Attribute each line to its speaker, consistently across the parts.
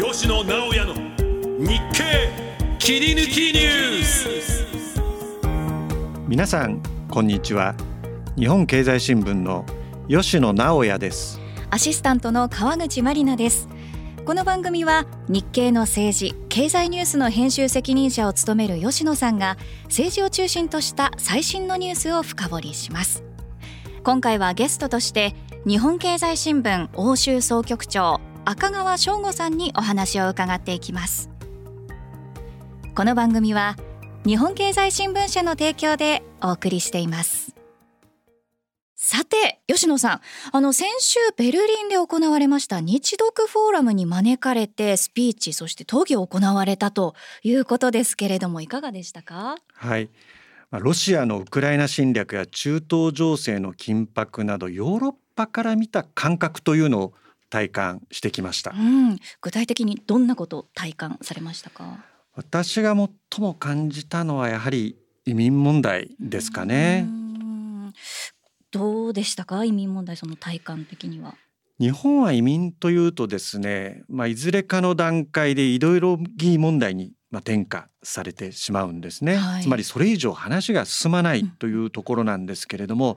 Speaker 1: 吉野直哉の日経切り抜きニュース。
Speaker 2: 皆さんこんにちは。日本経済新聞の吉野直哉です。
Speaker 3: アシスタントの川口真理奈です。この番組は日経の政治経済ニュースの編集責任者を務める吉野さんが政治を中心とした最新のニュースを深掘りします。今回はゲストとして日本経済新聞欧州総局長赤川翔吾さんにお話を伺っていきます。この番組は日本経済新聞社の提供でお送りしています。さて吉野さんあの先週ベルリンで行われました日読フォーラムに招かれてスピーチそして討議を行われたということですけれどもいかがでしたか？
Speaker 2: はい。ロシアのウクライナ侵略や中東情勢の緊迫などヨーロッパから見た感覚というのを体感してきました、
Speaker 3: うん、具体的にどんなことを体感されましたか？
Speaker 2: 私が最も感じたのはやはり移民問題ですかね。
Speaker 3: どうでしたか？移民問題その体感的には。
Speaker 2: 日本は移民というとですね、まあ、いずれかの段階でいろいろ議問題にまあ転嫁されてしまうんですね、はい、つまりそれ以上話が進まないというところなんですけれども、うん、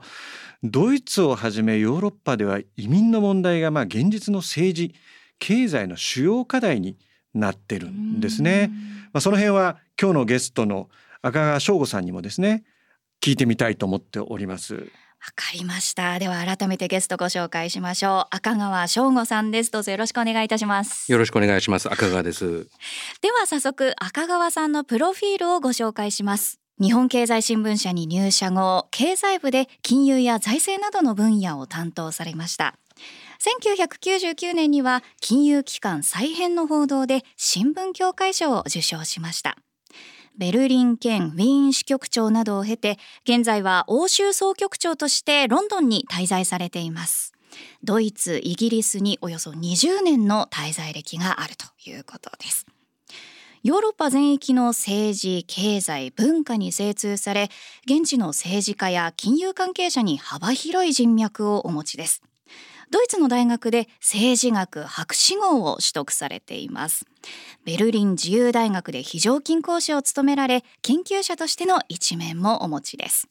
Speaker 2: ドイツをはじめヨーロッパでは移民の問題がまあ現実の政治経済の主要課題になってるんですね。まあ、その辺は今日のゲストの赤川翔吾さんにもですね聞いてみたいと思っております。
Speaker 3: わかりました。では改めてゲストご紹介しましょう。赤川翔吾さんです。どうぞよろしくお願いいたします。
Speaker 4: よろしくお願いします。赤川です。
Speaker 3: では早速赤川さんのプロフィールをご紹介します日本経済新聞社に入社後経済部で金融や財政などの分野を担当されました。1999年には金融機関再編の報道で新聞協会賞を受賞しました。ベルリン兼ウィーン支局長などを経て現在は欧州総局長としてロンドンに滞在されています。ドイツイギリスにおよそ20年の滞在歴があるということです。ヨーロッパ全域の政治経済文化に精通され現地の政治家や金融関係者に幅広い人脈をお持ちです。ドイツの大学で政治学博士号を取得されています。ベルリン自由大学で非常勤講師を務められ研究者としての一面もお持ちです。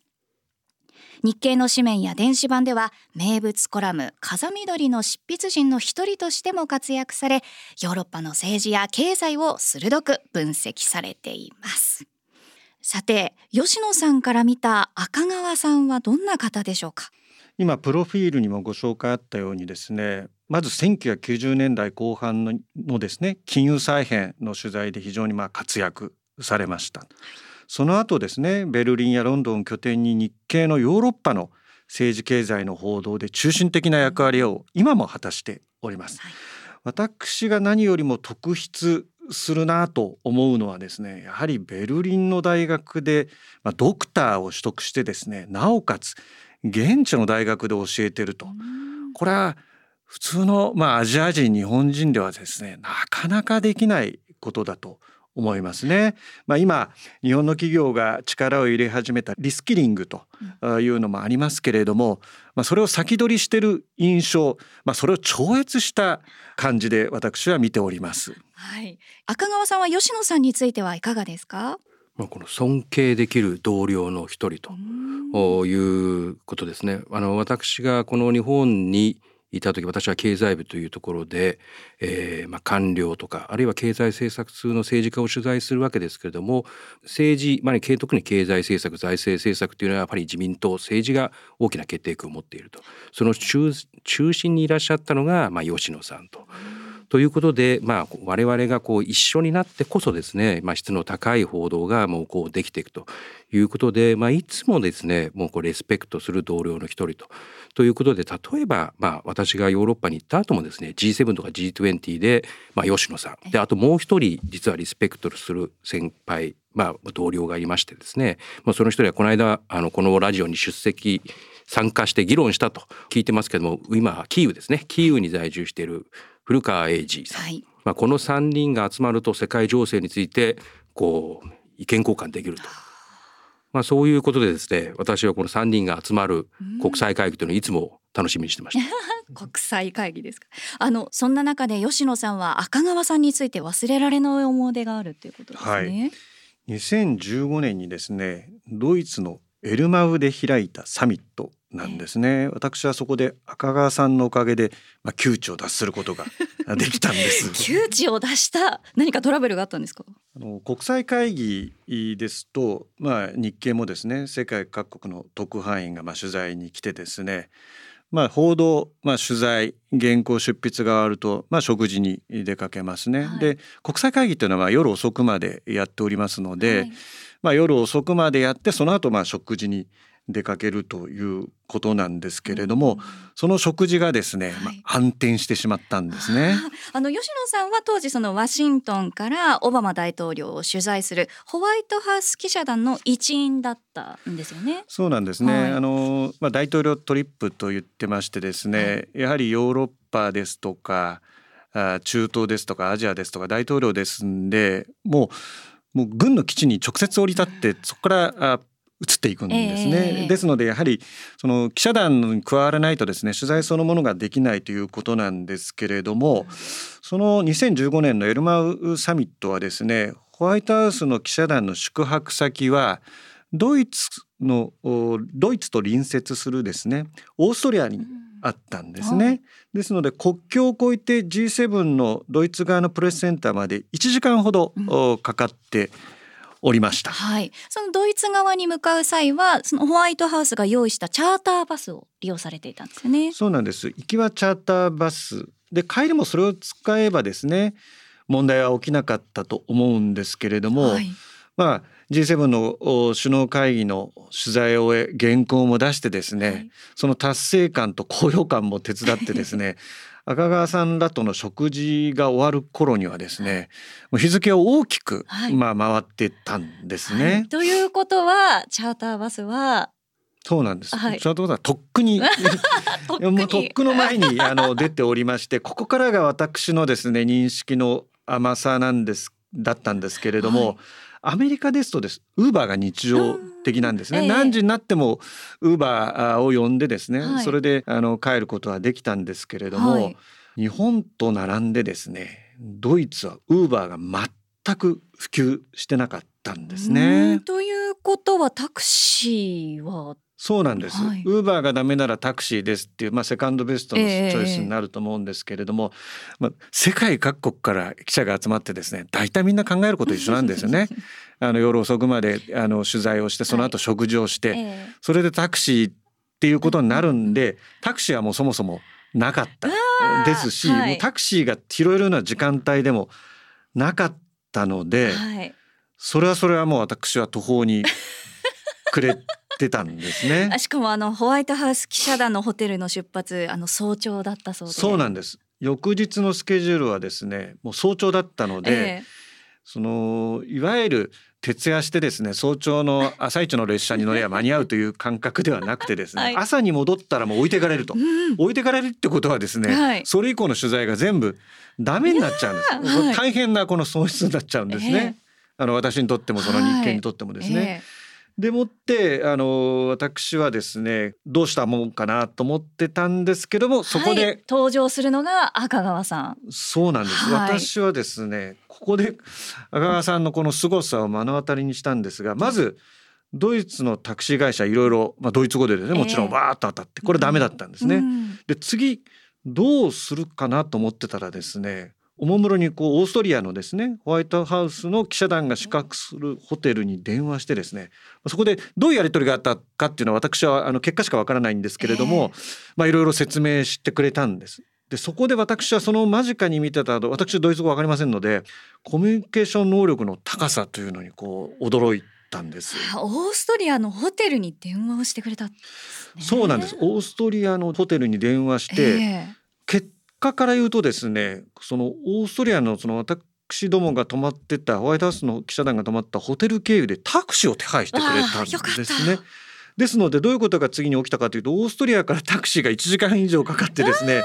Speaker 3: 日経の紙面や電子版では名物コラム風緑の執筆人の一人としても活躍されヨーロッパの政治や経済を鋭く分析されていますさて吉野さんから見た赤川さんはどんな方でしょうか？
Speaker 2: 今プロフィールにもご紹介あったようにですねまず1990年代後半のですね金融再編の取材で非常にま活躍されました。その後ですねベルリンやロンドンを拠点に日系のヨーロッパの政治経済の報道で中心的な役割を今も果たしております。はい、私が何よりも特筆するなと思うのはですねやはりベルリンの大学で、まあ、ドクターを取得してですねなおかつ現地の大学で教えてると。これは普通の、まあ、アジア人日本人ではですねなかなかできないことだと思いますね。まあ、今日本の企業が力を入れ始めたリスキリングというのもありますけれども、まあ、それを先取りしてる印象、まあ、それを超越した感じで私は見ております。
Speaker 3: はい、赤川さんは吉野さんについてはいかがですか？
Speaker 4: まあ、この尊敬できる同僚の一人ということですね。あの私がこの日本にいた時私は経済部というところで、えーまあ、官僚とかあるいは経済政策通の政治家を取材するわけですけれども政治、まあ、特に経済政策財政政策というのはやっぱり自民党政治が大きな決定権を持っているとその中心にいらっしゃったのが、まあ、吉野さんと。ということで、まあ、我々がこう一緒になってこそですね、まあ、質の高い報道がもうこうできていくということで、まあ、いつもですねもうこうレスペクトする同僚の一人と。ということで例えば、まあ、私がヨーロッパに行った後もですね G7 とか G20 で、まあ、吉野さん。であともう一人実はリスペクトする先輩、まあ、同僚がいましてですね、まあ、その一人はこの間あのこのラジオに出席参加して議論したと聞いてますけども今キーウですね。キーウに在住している古川英二さん、はい、まあ、この3人が集まると世界情勢についてこう意見交換できると。まあそういうことでですね私はこの3人が集まる国際会議というのをいつも楽しみにしてました。
Speaker 3: 国際会議ですか。あのそんな中で吉野さんは赤川さんについて忘れられない思い出があるっていうことですね、はい。
Speaker 2: 2015年にですねドイツのエルマウで開いたサミットなんですね、私はそこで赤川さんのおかげで、まあ、窮地を脱することが できたんです。
Speaker 3: 窮地を脱した何かトラブルがあったんですか？
Speaker 2: あの国際会議ですと、まあ、日経もですね世界各国の特派員がまあ取材に来てですねまあ、報道、まあ、取材原稿出筆があると、まあ、食事に出かけますね。はい、で国際会議というのは夜遅くまでやっておりますので、はい、まあ、夜遅くまでやってその後まあ食事に出かけるということなんですけれども、うん、その食事がですね、はい、まあ、反転してしまったんですね。
Speaker 3: あの吉野さんは当時そのワシントンからオバマ大統領を取材するホワイトハウス記者団の一員だったんですよね。
Speaker 2: そうなんですね。はい、あのまあ大統領トリップと言ってましてですね、はい、やはりヨーロッパですとかあ中東ですとかアジアですとか大統領ですんでもうもう軍の基地に直接降り立ってそこからあ移っていくんですね、えー、ですのでやはりその記者団に加わらないとですね取材そのものができないということなんですけれどもその2015年のエルマウサミットはですねホワイトハウスの記者団の宿泊先はドイツのドイツと隣接するですねオーストリアにあったんですね、はい、ですので国境を越えて G7 のドイツ側のプレスセンターまで1時間ほどかかって、うんおりました。
Speaker 3: はい。そのドイツ側に向かう際は、そのホワイトハウスが用意したチャーターバスを利用されていたんですよね。
Speaker 2: そうなんです。行きはチャーターバスで帰りもそれを使えばですね、問題は起きなかったと思うんですけれども、はい、まあ G7 の首脳会議の取材を終え原稿も出してですね、はい、その達成感と高揚感も手伝ってですね 赤川さんらとの食事が終わる頃にはですねもう日付を大きく、はい、まあ回ってたんですね、はい、
Speaker 3: ということはチャーターバスは
Speaker 2: そうなんです。はい、チャーは とっくに。もうとっくの前にあの 出ておりましてここからが私のですね認識の甘さなんですだったんですけれども、はい、アメリカですとです。ウーバーが日常的なんですね、えー、何時になってもウーバーを呼んでですね、はい、それであの帰ることはできたんですけれども、はい、日本と並んでですねドイツはウーバーが全く普及してなかったんですね。
Speaker 3: ということはタクシーは
Speaker 2: そうなんです。ウーバーがダメならタクシーですっていう、まあ、セカンドベストのチョイスになると思うんですけれども、えー、まあ、世界各国から記者が集まってですね大体みんな考えること一緒なんですよね。あの夜遅くまであの取材をしてその後食事をして、はいえ。ー、それでタクシーっていうことになるんでタクシーはもうそもそもなかった。ですし、はい、もうタクシーが拾えるような時間帯でもなかったので、はい、それはそれはもう私は途方にくれってたんですね。
Speaker 3: しかもあのホワイトハウス記者団のホテルの出発あの早朝だったそうで。
Speaker 2: そうなんです。翌日のスケジュールはですねもう早朝だったので、えー、そのいわゆる徹夜してですね早朝の 朝一の列車に乗れば間に合うという感覚ではなくてですね、はい、朝に戻ったらもう置いてかれると、うん、置いてかれるってことはですね、はい、それ以降の取材が全部ダメになっちゃうんです、はい、大変なこの損失になっちゃうんですね、えー、あの私にとってもその日経にとってもですね、えーでもってあの私はですねどうしたもんかなと思ってたんですけどもそこで、はい、
Speaker 3: 登場するのが赤川さん。
Speaker 2: そうなんです、はい、私はですねここで赤川さんのこの凄さを目の当たりにしたんですがまずドイツのタクシー会社いろいろ、まあ、ドイツ語でですねもちろんわーっと当たってこれダメだったんですね。うん、で次どうするかなと思ってたらですねおもむろにこうオーストリアのですねホワイトハウスの記者団が宿泊するホテルに電話してですねそこでどういうやり取りがあったかっていうのは私はあの結果しかわからないんですけれども、えー、まあいろいろ説明してくれたんです。でそこで私はその間近に見てた私ドイツ語わかりませんのでコミュニケーション能力の高さというのにこう驚いたんです。
Speaker 3: オーストリアのホテルに電話をしてくれた、ね、
Speaker 2: そうなんです。オーストリアのホテルに電話して、えー、結果から言うとですねそのオーストリアのその私どもが泊まってたホワイトハウスの記者団が泊まったホテル経由でタクシーを手配してくれたんですね。ですのでどういうことが次に起きたかというとオーストリアからタクシーが1時間以上かかってですね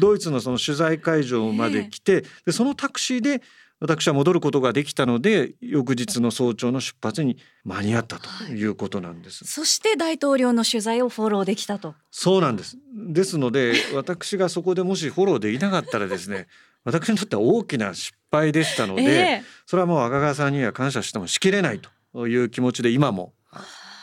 Speaker 2: ドイツのその取材会場まで来てでそのタクシーで私は戻ることができたので翌日の早朝の出発に間に合ったということなんです。
Speaker 3: そして大統領の取材をフォローできたと。
Speaker 2: そうなんです。ですので私がそこでもしフォローできなかったらですね 私にとっては大きな失敗でしたので、
Speaker 3: え
Speaker 2: それはもう赤川さんには感謝してもしきれないという気持ちで今も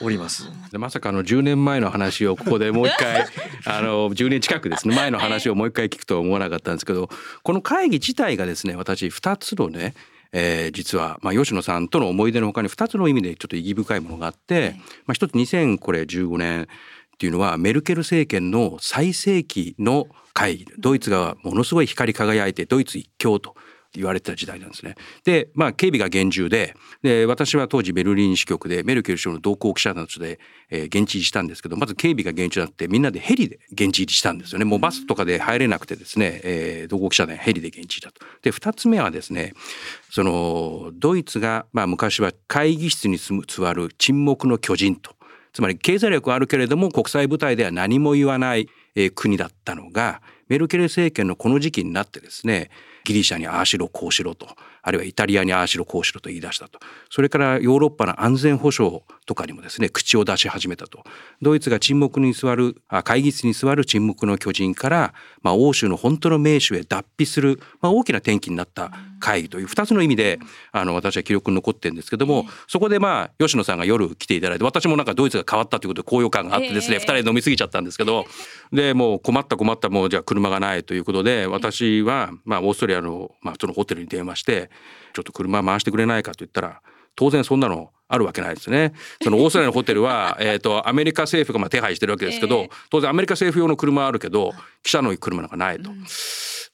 Speaker 2: おります。
Speaker 4: でまさかあの10年前の話をここでもう一回 あの10年近くですね。前の話をもう一回聞くとは思わなかったんですけどこの会議自体がですね私2つのねえー実は、まあ、吉野さんとの思い出のほかに2つの意味でちょっと意義深いものがあって、まあ、一つ2015年っていうのはメルケル政権の最盛期の会議。ドイツがものすごい光り輝いてドイツ一強と言われてた時代なんですね。で、まあ、警備が厳重でで私は当時ベルリン支局でメルケル首相の同行記者などで、えー現地入りしたんですけどまず警備が厳重になってみんなでヘリで現地入りしたんですよねもうバスとかで入れなくてですね、えー同行記者でヘリで現地入りだと。で2つ目はですねそのドイツが、まあ、昔は会議室に座る沈黙の巨人とつまり経済力はあるけれども国際舞台では何も言わない、えー国だったのがメルケル政権のこの時期になってですねギリシャにああしろこうしろと。あるいはイタリアにああしろこうしろと言い出したと。それからヨーロッパの安全保障とかにもですね口を出し始めたと。ドイツが沈黙に座るあ会議室に座る沈黙の巨人から、まあ、欧州の本当の名手へ脱皮する、まあ、大きな転機になった会議という2つの意味であの私は記録に残ってるんですけどもそこでまあ吉野さんが夜来ていただいて私もなんかドイツが変わったということで高揚感があってですね、
Speaker 3: ええ。
Speaker 4: 2人で飲み過ぎちゃったんですけどでもう困った困ったもうじゃあ車がないということで私はまあオーストリアのまあそのホテルに電話してちょっと車回してくれないかと言ったら当然そんなのあるわけないですね。そのオーストラリアのホテルは えっとアメリカ政府がまあ手配してるわけですけど、
Speaker 3: ええ
Speaker 4: 当然アメリカ政府用の車はあるけど記者の車なんかないと。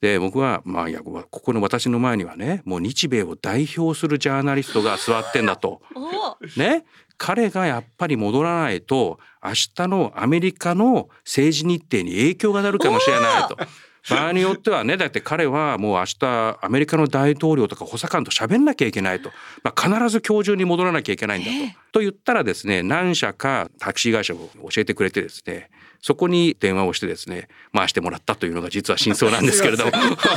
Speaker 4: で僕はまあいやここの私の前にはねもう日米を代表するジャーナリストが座ってんだと。
Speaker 3: お
Speaker 4: ね彼がやっぱり戻らないと明日のアメリカの政治日程に影響が出るかもしれないと。場合によってはねだって彼はもう明日アメリカの大統領とか補佐官と喋んなきゃいけないと、まあ、必ず今日中に戻らなきゃいけないんだと。と言ったらですね何社かタクシー会社を教えてくれてですねそこに電話をしてですね回してもらったというのが実は真相なんですけれども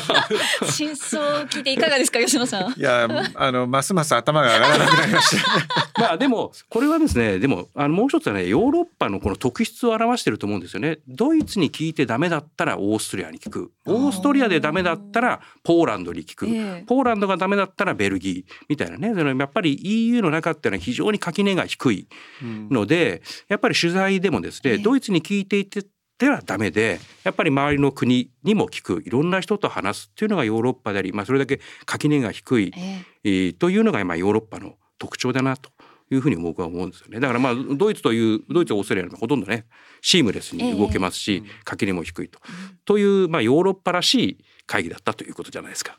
Speaker 3: 真相を聞いていかがですか吉野さん。
Speaker 2: いやあのますます頭が上がらなくなりました。
Speaker 4: まあでもこれはですねでもあのもう一つはねヨーロッパのこの特質を表してると思うんですよね。ドイツに聞いてダメだったらオーストリアに聞くオーストリアでダメだったらポーランドに聞く、
Speaker 3: ええ
Speaker 4: ポーランドがダメだったらベルギーみたいなねそのやっぱり EU の中っていうのは非常に垣根が低いのでやっぱり取材でもですね、
Speaker 3: ええ。
Speaker 4: ドイツに聞いていてではダメでやっぱり周りの国にも聞くいろんな人と話すっていうのがヨーロッパであり、まあ、それだけ垣根が低い、
Speaker 3: ええ。
Speaker 4: えーというのがまあヨーロッパの特徴だなというふうに僕は思うんですよね。だからまあドイツというドイツオーストラリアのほとんどねシームレスに動けますし、垣根も低いと、というまあヨーロッパらしい会議だったということじゃないですか。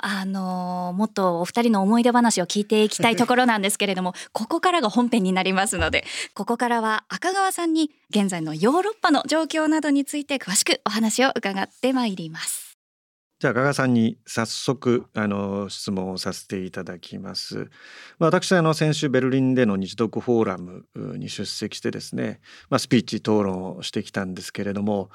Speaker 3: あのもっとお二人の思い出話を聞いていきたいところなんですけれども ここからが本編になりますのでここからは赤川さんに現在のヨーロッパの状況などについて詳しくお話を伺ってまいります。
Speaker 2: じゃあ加賀さんに早速あの質問をさせていただきます。まあ私あの先週ベルリンでの日読フォーラムに出席してですね、まあ、スピーチ討論をしてきたんですけれども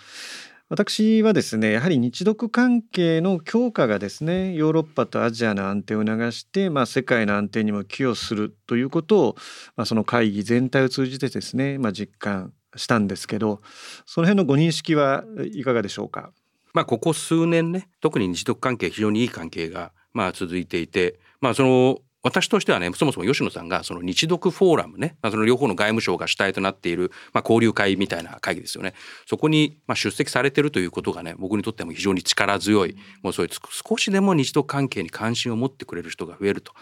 Speaker 2: 私はですねやはり日読関係の強化がですねヨーロッパとアジアの安定を促して、まあ、世界の安定にも寄与するということを、まあ、その会議全体を通じてですね、まあ、実感したんですけどその辺のご認識はいかがでしょうか？
Speaker 4: まあここ数年ね特に日独関係非常にいい関係がまあ続いていてまあその私としてはねそもそも吉野さんがその日独フォーラムね、まあ、その両方の外務省が主体となっている、まあ、交流会みたいな会議ですよね。そこにまあ出席されてるということがね僕にとっても非常に力強いもうそういう少しでも日独関係に関心を持ってくれる人が増えると。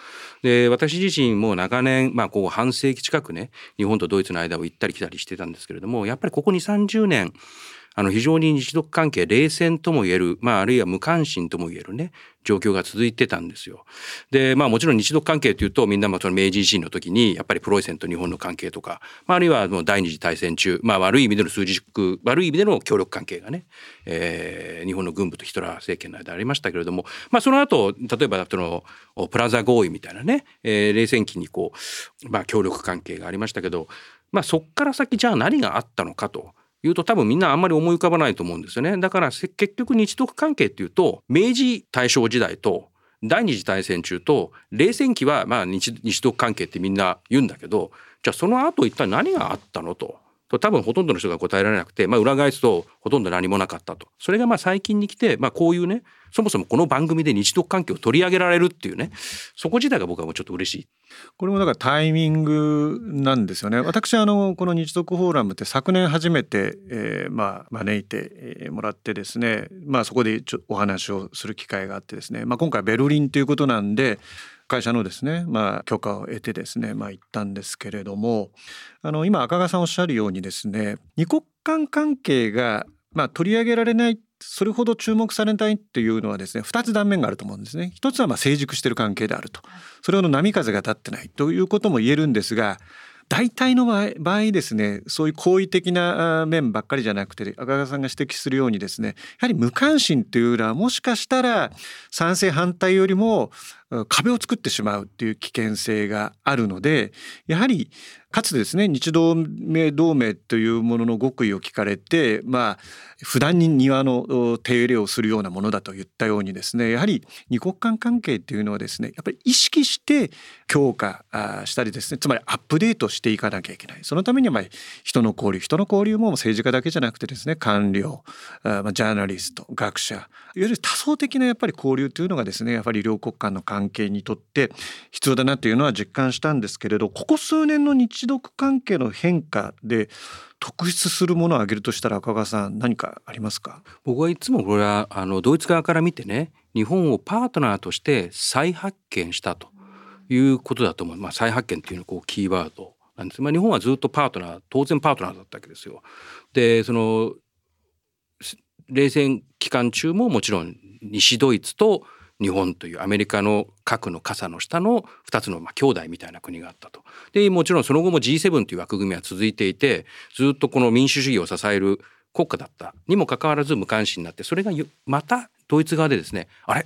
Speaker 4: で私自身も長年まあこう半世紀近くね日本とドイツの間を行ったり来たりしてたんですけれどもやっぱりここ2 3 0年あの非常に日独関係冷戦とも言える、まあ、あるいは無関心とも言えるね状況が続いてたんですよ。でまあもちろん日独関係というとみんなまあその明治維新の時にやっぱりプロイセンと日本の関係とか、まあ、あるいはもう第二次大戦中、まあ、悪い意味での数字悪い意味での協力関係がね、えー、日本の軍部とヒトラー政権の間ありましたけれども、まあ、その後例えばそのプラザ合意みたいなね、えー、冷戦期にこう、まあ、協力関係がありましたけど、まあ、そっから先じゃあ何があったのかと。いうと多分みんなあんまり思い浮かばないと思うんですよね。だから結局日独関係っていうと明治大正時代と第二次大戦中と冷戦期はまあ日独関係ってみんな言うんだけどじゃあその後一体何があったのと。と多分ほとんどの人が答えられなくて、まあ、裏返すとほとんど何もなかったとそれがまあ最近に来て、まあ、こういうねそもそもこの番組で日独関係を取り上げられるっていうねそこ自体が僕はもうちょっと嬉しい。
Speaker 2: これもだからタイミングなんですよね。私あのこの日独フォーラムって昨年初めて、えー、まあ招いてもらってですね、まあそこでちょお話をする機会があってですね、まあ今回ベルリンということなんで。会社のですね、まあ、許可を得てですね、まあ、行ったんですけれどもあの今赤賀さんおっしゃるようにですね二国間関係がまあ、取り上げられないそれほど注目されないっていうのはですね2つ断面があると思うんですね。一つはまあ成熟している関係であるとそれほど波風が立ってないということも言えるんですが大体の場合場合ですねそういう好意的な面ばっかりじゃなくて赤川さんが指摘するようにですねやはり無関心というのはもしかしたら賛成反対よりも壁を作ってしまうっていう危険性があるのでやはりかつてですね日同盟同盟というものの極意を聞かれてまあ普段に庭の手入れをするようなものだと言ったようにですねやはり二国間関係っていうのはですねやっぱり意識して強化したりですねつまりアップデートしていかなきゃいけない。そのためには人の交流人の交流も政治家だけじゃなくてですね官僚ジャーナリスト学者いわゆる多層的なやっぱり交流というのがですねやっぱり両国間の関係関係にとって必要だなというのは実感したんですけれどここ数年の日独関係の変化で特筆するものを挙げるとしたら赤川さん何かありますか？
Speaker 4: 僕はいつもこれはあのドイツ側から見てね日本をパートナーとして再発見したということだと思う、まあ、再発見っていうのこうキーワード。なんです、まあ、日本はずっとパートナー当然パートナーだったわけですよ。でその冷戦期間中ももちろん西ドイツと日本というアメリカの核の傘の下の2つのまあ兄弟みたいな国があったと。でもちろんその後も G7 という枠組みは続いていてずっとこの民主主義を支える国家だったにもかかわらず無関心になってそれがまたドイツ側でですねあれ？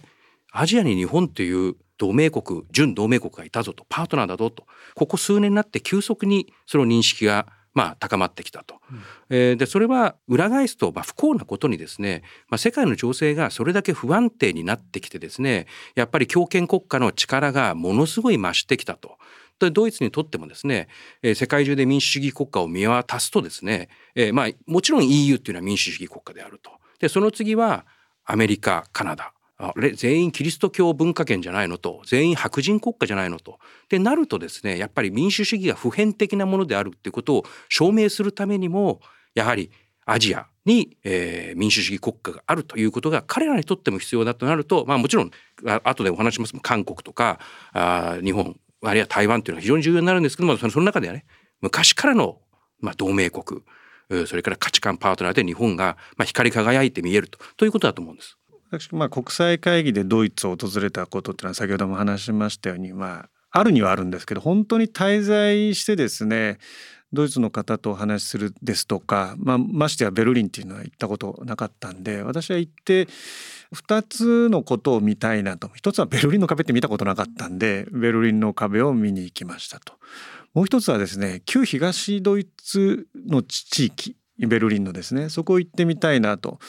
Speaker 4: アジアに日本という同盟国準同盟国がいたぞと。パートナーだぞと。ここ数年になって急速にその認識がまあ、高まってきたと。うん、えー、でそれは裏返すと、まあ、不幸なことにですね、まあ、世界の情勢がそれだけ不安定になってきてですねやっぱり強権国家の力がものすごい増してきたと。でドイツにとってもですね、えー、世界中で民主主義国家を見渡すとですね、えー、まあもちろん EU っていうのは民主主義国家であると。でその次はアメリカカナダあれ全員キリスト教文化圏じゃないのと全員白人国家じゃないのとってなるとですねやっぱり民主主義が普遍的なものであるっていうことを証明するためにもやはりアジアに、えー、民主主義国家があるということが彼らにとっても必要だとなると、まあ、もちろん後でお話します韓国とかあ日本あるいは台湾というのは非常に重要になるんですけどもその中ではね昔からの、まあ、同盟国それから価値観パートナーで日本が、まあ、光り輝いて見えるとということだと思うんです。
Speaker 2: 私、まあ、国際会議でドイツを訪れたことっていうのは先ほども話しましたように、まあ、あるにはあるんですけど本当に滞在してですねドイツの方とお話しするですとか、まあ、ましてやベルリンっていうのは行ったことなかったんで私は行って2つのことを見たいなと一つはベルリンの壁って見たことなかったんでベルリンの壁を見に行きましたと。もう一つはですね旧東ドイツの地域ベルリンのですねそこ行ってみたいなと。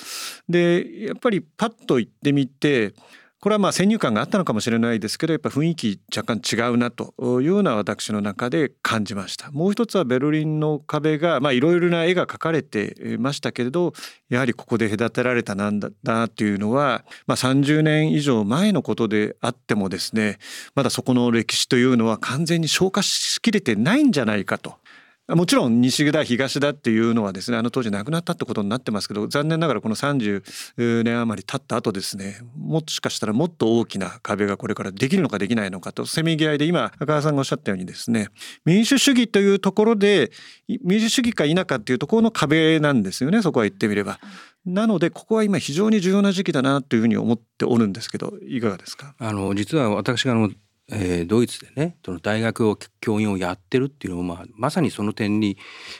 Speaker 2: でやっぱりパッと行ってみてこれはまあ先入観があったのかもしれないですけどやっぱ雰囲気若干違うなというような私の中で感じましたもう一つはベルリンの壁がいろいろな絵が描かれてましたけれどやはりここで隔てられたなんだなっていうのは、まあ、30年以上前のことであってもですねまだそこの歴史というのは完全に消化しきれてないんじゃないかともちろん西だ東だっていうのはですねあの当時なくなったってことになってますけど残念ながらこの30年余り経った後ですねもしかしたらもっと大きな壁がこれからできるのかできないのかとせめぎ合いで今赤川さんがおっしゃったようにですね民主主義というところで民主主義か否かっていうところの壁なんですよねそこは言ってみれば。なのでここは今非常に重要な時期だなというふうに思っておるんですけどいかがですか？
Speaker 4: あの実は私があのえー、ドイツでねその大学を教員をやってるっていうのも、まあ、まさにその点に、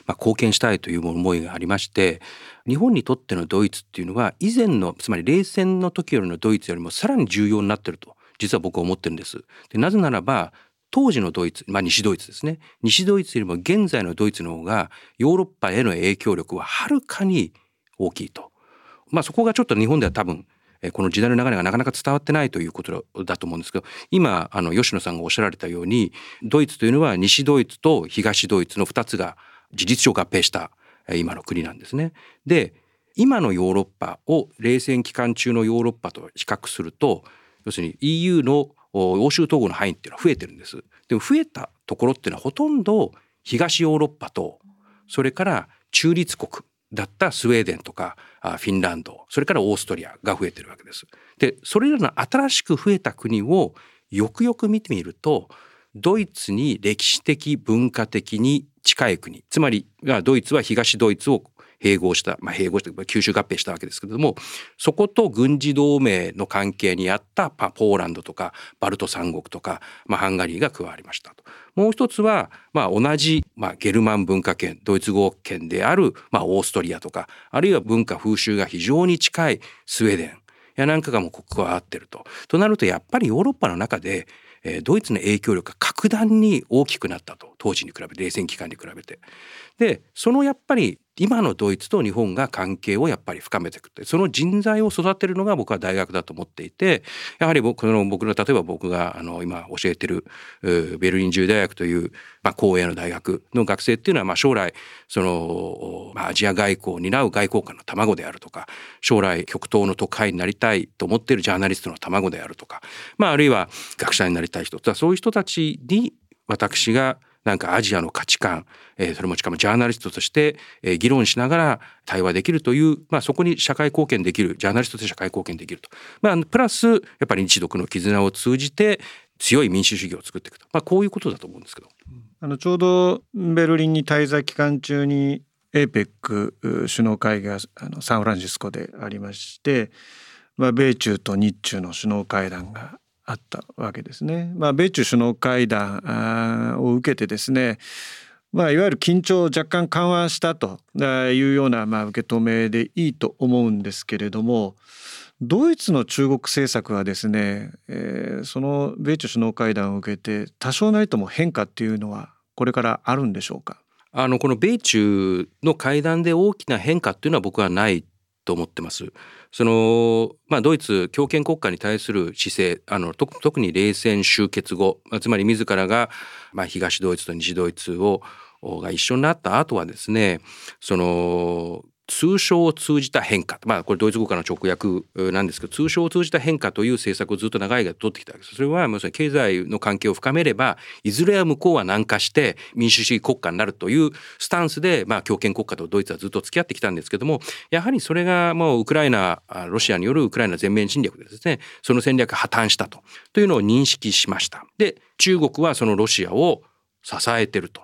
Speaker 4: まあ、貢献したいという思いがありまして日本にとってのドイツっていうのは以前のつまり冷戦の時よりのドイツよりもさらに重要になってると実は僕は思ってるんです。でなぜならば当時のドイツ、まあ、西ドイツですね西ドイツよりも現在のドイツの方がヨーロッパへの影響力ははるかに大きいと。まあ、そこがちょっと日本では多分この時代の流れがなかなか伝わってないということだと思うんですけど今あの吉野さんがおっしゃられたようにドイツというのは西ドイツと東ドイツの2つが事実上合併した今の国なんですね。で今のヨーロッパを冷戦期間中のヨーロッパと比較すると要するに EU の欧州統合の範囲っていうのは増えてるんです。でも増えたところっていうのはほとんど東ヨーロッパとそれから中立国だったスウェーデンとかフィンランドそれからオーストリアが増えてるわけです。でそれらの新しく増えた国をよくよく見てみるとドイツに歴史的文化的に近い国つまりドイツは東ドイツを併合した、まあ、併合した吸収合併したわけですけれどもそこと軍事同盟の関係にあったポーランドとかバルト三国とか、まあ、ハンガリーが加わりましたと。もう一つは、まあ、同じ、まあ、ゲルマン文化圏ドイツ語圏である、まあ、オーストリアとかあるいは文化風習が非常に近いスウェーデンやなんかがもう加わってると。となるとやっぱりヨーロッパの中でえー、ドイツの影響力が格段に大きくなったと当時に比べて冷戦期間に比べて。でそのやっぱり今のドイツと日本が関係をやっぱり深めていくってその人材を育てるのが僕は大学だと思っていてやはり僕の僕の例えば僕があの今教えてるベルリン自由大学という、まあ、公営の大学の学生っていうのはまあ将来その、まあ、アジア外交を担う外交官の卵であるとか将来極東の都会になりたいと思っているジャーナリストの卵であるとか、まあ、あるいは学者になりたい人そういう人たちに私がなんかアジアの価値観、えー、それもしかもジャーナリストとして、えー、議論しながら対話できるという、まあ、そこに社会貢献できるジャーナリストとして社会貢献できると、まあ、プラスやっぱり日独の絆を通じて強い民主主義を作っていくと、まあ、こういうことだと思うんですけど。
Speaker 2: あのちょうどベルリンに滞在期間中に APEC 首脳会議があのサンフランシスコでありまして、まあ、米中と日中の首脳会談があったわけですね。まあ、米中首脳会談を受けてですねまあ、いわゆる緊張を若干緩和したというようなまあ受け止めでいいと思うんですけれどもドイツの中国政策はですね、えー、その米中首脳会談を受けて多少なりとも変化っていうのはこれからあるんでしょうか？
Speaker 4: あのこの米中の会談で大きな変化っていうのは僕はないと思ってます。そのまあ、ドイツ強権国家に対する姿勢あの特に冷戦終結後つまり自らが、まあ、東ドイツと西ドイツをが一緒になった後はですねその通商を通じた変化。まあこれドイツ語からの直訳なんですけど通商を通じた変化という政策をずっと長い間取ってきたわけです。それは要するに経済の関係を深めればいずれは向こうは南下して民主主義国家になるというスタンスでまあ強権国家とドイツはずっと付き合ってきたんですけどもやはりそれがもうウクライナロシアによるウクライナ全面侵略でですね。その戦略が破綻したと。というのを認識しました。で中国はそのロシアを支えてると。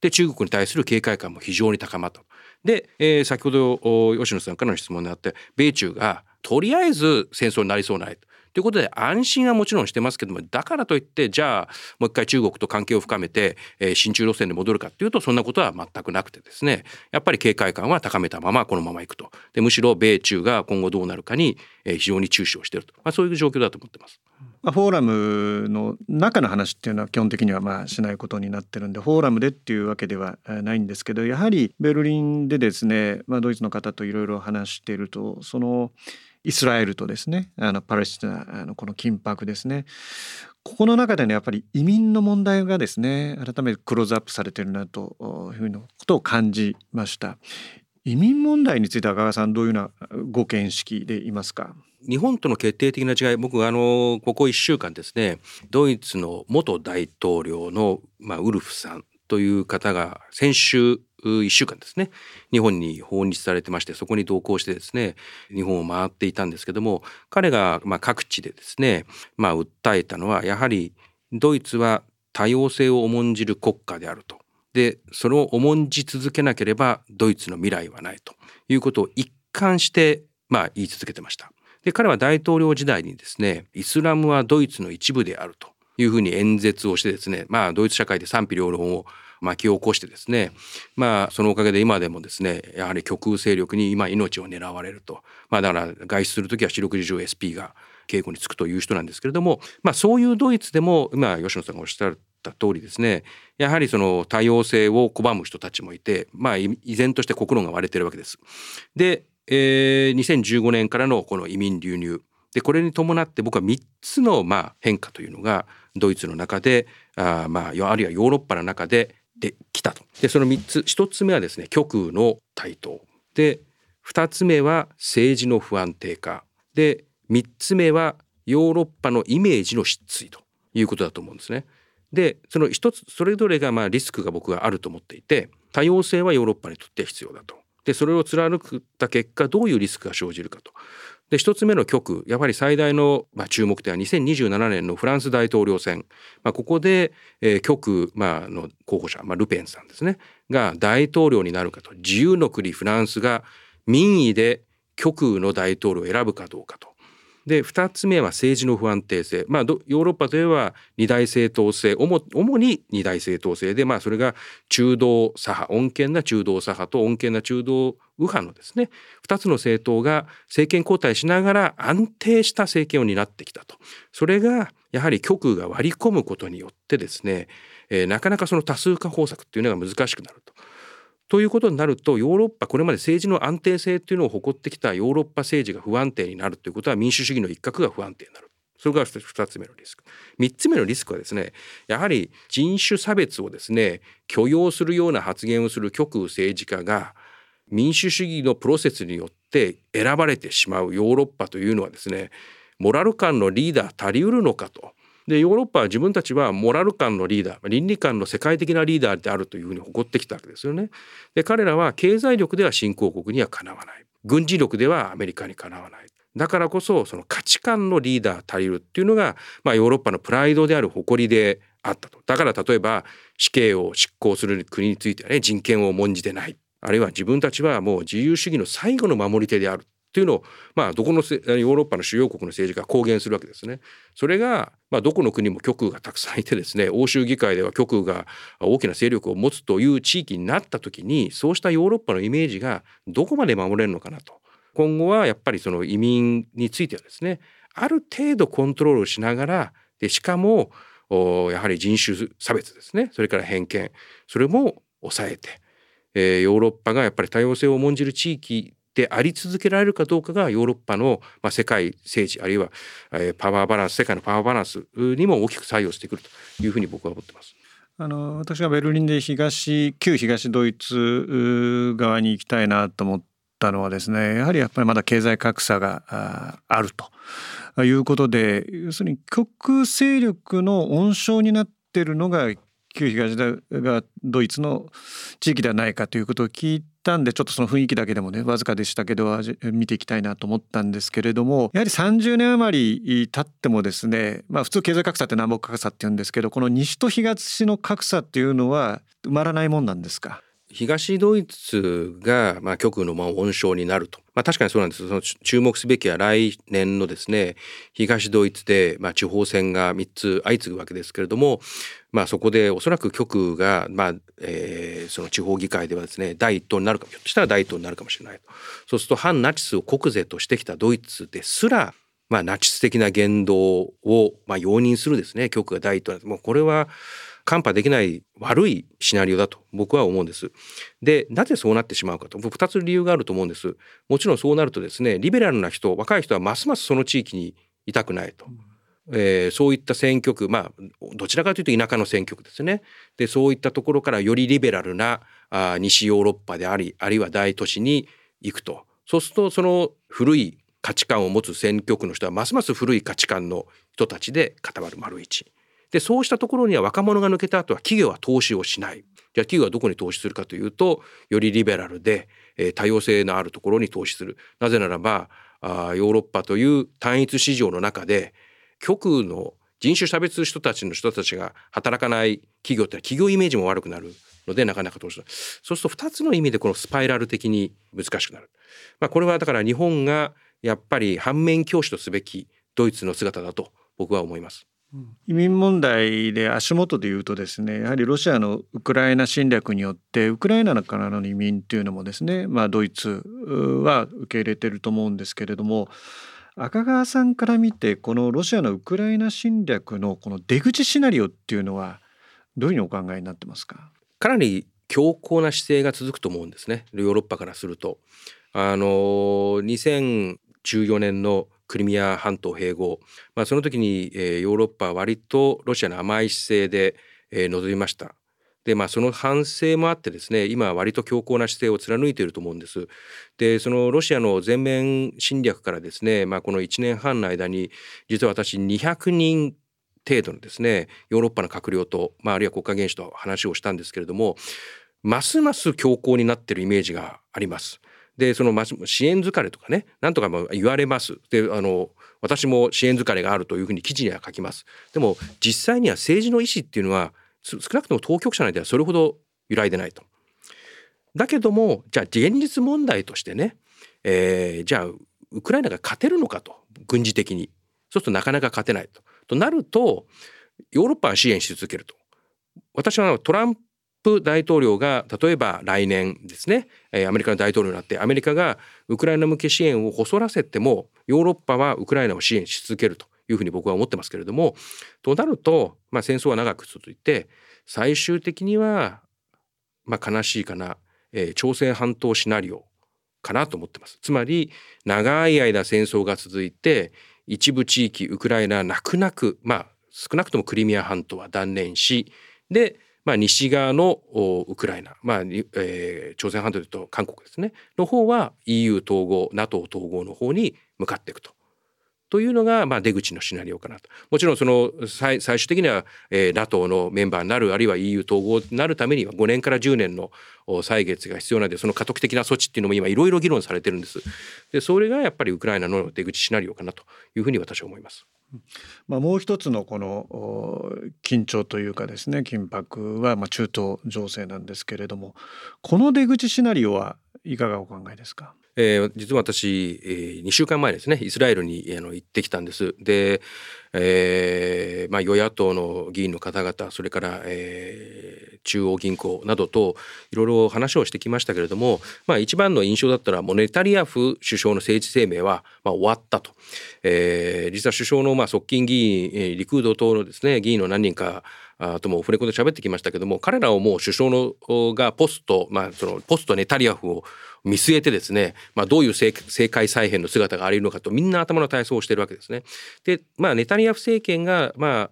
Speaker 4: で中国に対する警戒感も非常に高まったで、えー、先ほど吉野さんからの質問であって米中がとりあえず戦争になりそうないと。ということで安心はもちろんしてますけどもだからといってじゃあもう一回中国と関係を深めて、えー、親中路線で戻るかっていうとそんなことは全くなくてですね。やっぱり警戒感は高めたままこのままいくと。でむしろ米中が今後どうなるかに、えー、非常に注視をしていると、まあ、そういう状況だと思ってます。
Speaker 2: フォーラムの中の話っていうのは基本的にはまあしないことになってるんでフォーラムでっていうわけではないんですけどやはりベルリンでですね、まあ、ドイツの方といろいろ話しているとそのイスラエルとですねあのパレスチナあのこの緊迫ですね。ここの中でねやっぱり移民の問題がですね改めてクローズアップされてるなというふうなことを感じました。移民問題については加賀さんどういうようなご見識でいますか？
Speaker 4: 日本との決定的な違い僕あのここ1週間ですねドイツの元大統領の、まあ、ウルフさんという方が先週1週間ですね日本に訪日されてましてそこに同行してですね日本を回っていたんですけども彼がま各地でですねまあ訴えたのはやはりドイツは多様性を重んじる国家であると。でそれを重んじ続けなければドイツの未来はないということを一貫してまあ言い続けてました。で彼は大統領時代にですねイスラムはドイツの一部であるというふうに演説をしてですねまあドイツ社会で賛否両論を巻き起こしてですねまあそのおかげで今でもですねやはり極右勢力に今命を狙われるとまあだから外出する時は四六時中 SP が稽古につくという人なんですけれどもまあそういうドイツでも今吉野さんがおっしゃった通りですねやはりその多様性を拒む人たちもいてまあ依然として国論が割れてるわけです。で、えー、2015年からのこの移民流入でこれに伴って僕は3つのまあ変化というのがドイツの中であまああるいはヨーロッパの中でできたと。でその3つ1つ目はですね極右の台頭で2つ目は政治の不安定化で3つ目はヨーロッパのイメージの失墜ということだと思うんですね。でその一つそれぞれがまあリスクが僕はあると思っていて多様性はヨーロッパにとって必要だと。でそれを貫くた結果どういうリスクが生じるかと。で一つ目の局やはり最大の、まあ、注目点は2027年のフランス大統領選、まあ、ここで、えー、極、まあの候補者、まあ、ルペンさんですねが大統領になるかと自由の国フランスが民意で極右の大統領を選ぶかどうかと。で2つ目は政治の不安定性、まあ、ヨーロッパといえば二大政党制。主に二大政党制。で、まあ、それが中道左派。穏健な中道左派と穏健な中道右派のですね。2つの政党が政権交代しながら安定した政権を担ってきたと。それがやはり極右が割り込むことによってですね、えー、なかなかその多数化方策っていうのが難しくなると。ということになるとヨーロッパこれまで政治の安定性っていうのを誇ってきたヨーロッパ政治が不安定になるということは民主主義の一角が不安定になる。それが2つ目のリスク。3つ目のリスクはですねやはり人種差別をですね許容するような発言をする極右政治家が民主主義のプロセスによって選ばれてしまうヨーロッパというのはですねモラル感のリーダー足りうるのかとでヨーロッパは自分たちはモラル感のリーダー倫理観の世界的なリーダーであるというふうに誇ってきたわけですよね。で彼らは経済力では新興国にはかなわない。軍事力ではアメリカにかなわない。だからこそその価値観のリーダー足りるっていうのが、まあ、ヨーロッパのプライドである誇りであったと。だから例えば死刑を執行する国についてはね人権を重んじてない。あるいは自分たちはもう自由主義の最後の守り手である。っていうのを、まあ、どこのヨーロッパの主要国の政治家が公言するわけですね。それが、まあ、どこの国も極右がたくさんいてですね欧州議会では極右が大きな勢力を持つという地域になった時にそうしたヨーロッパのイメージがどこまで守れるのかなと。今後はやっぱりその移民についてはですねある程度コントロールしながらでしかもやはり人種差別ですねそれから偏見それも抑えて、えー、ヨーロッパがやっぱり多様性を重んじる地域であり続けられるかどうかがヨーロッパの、まあ、世界政治あるいは、えー、パワーバランス世界のパワーバランスにも大きく作用してくるというふうに僕は思ってます。
Speaker 2: あの私がベルリンで東旧東ドイツ側に行きたいなと思ったのはですねやはりやっぱりまだ経済格差があるということで要するに極右勢力の温床になっているのが旧東がドイツの地域ではないかということを聞いたんでちょっとその雰囲気だけでもねわずかでしたけど見ていきたいなと思ったんですけれどもやはり30年余り経ってもですねまあ普通経済格差って南北格差って言うんですけどこの西と東の格差っていうのは埋まらないもんなんですか？
Speaker 4: 東ドイツが、まあ、極右のまあ温床になると、まあ、確かにそうなんです。その注目すべきは来年のですね東ドイツで、まあ、地方選が3つ相次ぐわけですけれども、まあ、そこでおそらく極右が、まあえー、その地方議会ではですね第一党になるかも。ひょっとしたら第一党になるかもしれないと。そうすると反ナチスを国是としてきたドイツですらまあ、ナチス的な言動を、まあ、容認するですね極右が第一党なんですもうこれは看破できない悪いシナリオだと僕は思うんです。でなぜそうなってしまうかと2つ理由があると思うんです。もちろんそうなるとですねリベラルな人若い人はますますその地域にいたくないと。えー、そういった選挙区まあどちらかというと田舎の選挙区ですねでそういったところからよりリベラルなあ西ヨーロッパでありあるいは大都市に行くとそうするとその古い価値観を持つ選挙区の人はますます古い価値観の人たちで固まる丸一でそうしたところには若者が抜けた後は企業は投資をしない。じゃあ企業はどこに投資するかというとよりリベラルで、えー、多様性のあるところに投資する。なぜならばあヨーロッパという単一市場の中で極右の人種差別人たちの人たちが働かない企業って企業イメージも悪くなるのでなかなか投資そうすると2つの意味でこのスパイラル的に難しくなる。まあ、これはだから日本がやっぱり反面教師とすべきドイツの姿だと僕は思います。
Speaker 2: 移民問題で足元で言うとですねやはりロシアのウクライナ侵略によってウクライナからの移民っていうのもですね、まあ、ドイツは受け入れてると思うんですけれども赤川さんから見てこのロシアのウクライナ侵略のこの出口シナリオっていうのはどういうふうにお考えになってますか？
Speaker 4: かなり強硬な姿勢が続くと思うんですね。ヨーロッパからすると。あの2014年のクリミア半島併合、まあ、その時に、えー、ヨーロッパは割とロシアの甘い姿勢で、えー、臨みました。でまあその反省もあってですね今は割と強硬な姿勢を貫いていると思うんです。でそのロシアの全面侵略からですね、まあ、この1年半の間に実は私200人程度のですねヨーロッパの閣僚と、まあ、あるいは国家元首と話をしたんですけれどもますます強硬になってるイメージがあります。でその支援疲れとかねなんとかも言われます。であの私も支援疲れがあるというふうに記事には書きます。でも実際には政治の意思っていうのは少なくとも当局者内ではそれほど揺らいでないと。だけどもじゃあ現実問題としてね、えー、じゃあウクライナが勝てるのかと軍事的にそうするとなかなか勝てないと。となるとヨーロッパは支援し続けると。私はトランプ大統領が例えば来年ですねアメリカの大統領になってアメリカがウクライナ向け支援を細らせてもヨーロッパはウクライナを支援し続けるというふうに僕は思ってますけれどもとなると、まあ、戦争は長く続いて最終的には、まあ、悲しいかな、えー、朝鮮半島シナリオかなと思ってます。つまり長い間戦争が続いて一部地域ウクライナ泣く泣くまあ少なくともクリミア半島は断念しで、まあ、西側のウクライナ、まあえー、朝鮮半島でいうと韓国ですねの方は EU 統合 NATO 統合の方に向かっていくと。というのが、まあ、出口のシナリオかなと。もちろんその最終的には、えー、NATO のメンバーになるあるいは EU 統合になるためには5年から10年の歳月が必要なのでその過渡的な措置っていうのも今いろいろ議論されてるんです。でそれがやっぱりウクライナの出口シナリオかなというふうに私は思います。
Speaker 2: まあ、もう一つのこの緊張というかですね緊迫はまあ中東情勢なんですけれどもこの出口シナリオはいかがお考えですか？
Speaker 4: えー、実は私、えー、2週間前ですねイスラエルにあの行ってきたんです。で、えーまあ、与野党の議員の方々それから、えー、中央銀行などといろいろ話をしてきましたけれども、まあ、一番の印象だったらもうネタリヤフ首相の政治声明は、まあ、終わったと、えー、実は首相のまあ側近議員リクード党のですね議員の何人かともオフレコで喋ってきましたけども彼らをもう首相のがポスト、まあ、そのポストネタリヤフを見据えてですね、まあ、どういう政界再編の姿がありるのかとみんな頭の体操をしているわけですね。で、まあ、ネタニヤフ政権が、まあ、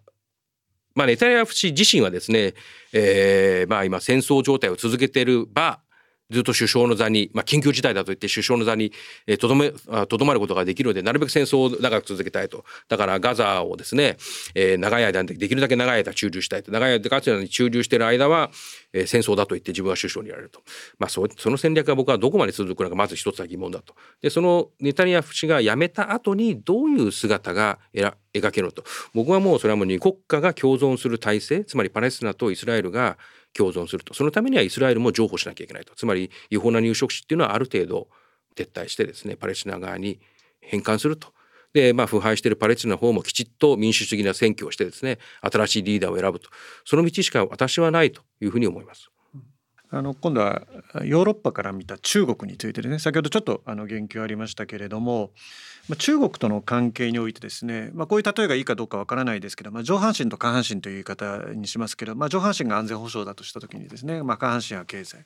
Speaker 4: まあ、ネタニヤフ氏自身はですね、えー、まあ今戦争状態を続けている場ずっと首相の座に、まあ、緊急事態だと言って首相の座にとどめとどまることができるのでなるべく戦争を長く続けたいと。だからガザをですね、えー、長い間できるだけ長い間駐留したいと。長い間ガザに駐留している間は、えー、戦争だと言って自分は首相にやられると、まあ、そその戦略が僕はどこまで続くのかまず一つは疑問だと。でそのネタニヤフ氏が辞めた後にどういう姿が描けるのと。僕はもうそれはもう二国家が共存する体制つまりパレスチナとイスラエルが共存するとそのためにはイスラエルも譲歩しなきゃいけないとつまり違法な入植地っていうのはある程度撤退してですねパレスチナ側に返還すると。でまあ腐敗しているパレスチナの方もきちっと民主主義な選挙をしてですね新しいリーダーを選ぶとその道しか私はないというふうに思います。
Speaker 2: あの今度はヨーロッパから見た中国についてでね先ほどちょっとあの言及ありましたけれども、まあ、中国との関係においてですね、まあ、こういう例えがいいかどうかわからないですけど、まあ、上半身と下半身という言い方にしますけど、まあ、上半身が安全保障だとした時にですね、まあ、下半身は経済。